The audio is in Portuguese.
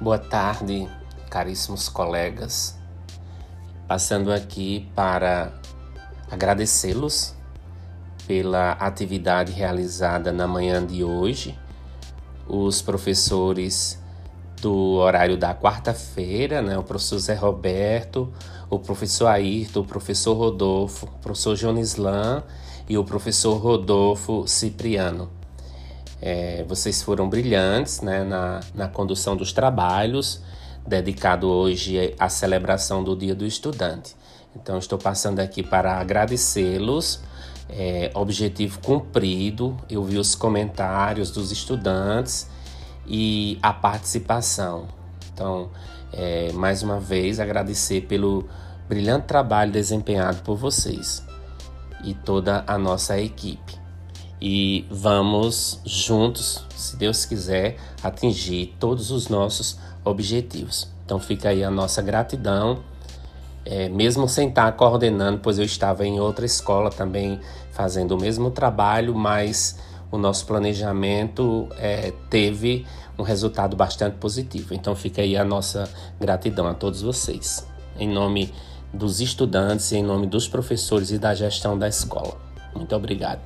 Boa tarde, caríssimos colegas. Passando aqui para agradecê-los pela atividade realizada na manhã de hoje. Os professores do horário da quarta-feira, né? O professor Zé Roberto, o professor Ayrton, o professor Rodolfo, o professor Jonislan e o professor Rodolfo Cipriano. É, vocês foram brilhantes né, na, na condução dos trabalhos, dedicado hoje à celebração do Dia do Estudante. Então, estou passando aqui para agradecê-los. É, objetivo cumprido, eu vi os comentários dos estudantes e a participação. Então, é, mais uma vez, agradecer pelo brilhante trabalho desempenhado por vocês e toda a nossa equipe e vamos juntos, se Deus quiser, atingir todos os nossos objetivos. Então fica aí a nossa gratidão, é, mesmo sem estar coordenando, pois eu estava em outra escola também fazendo o mesmo trabalho, mas o nosso planejamento é, teve um resultado bastante positivo. Então fica aí a nossa gratidão a todos vocês, em nome dos estudantes, em nome dos professores e da gestão da escola. Muito obrigado.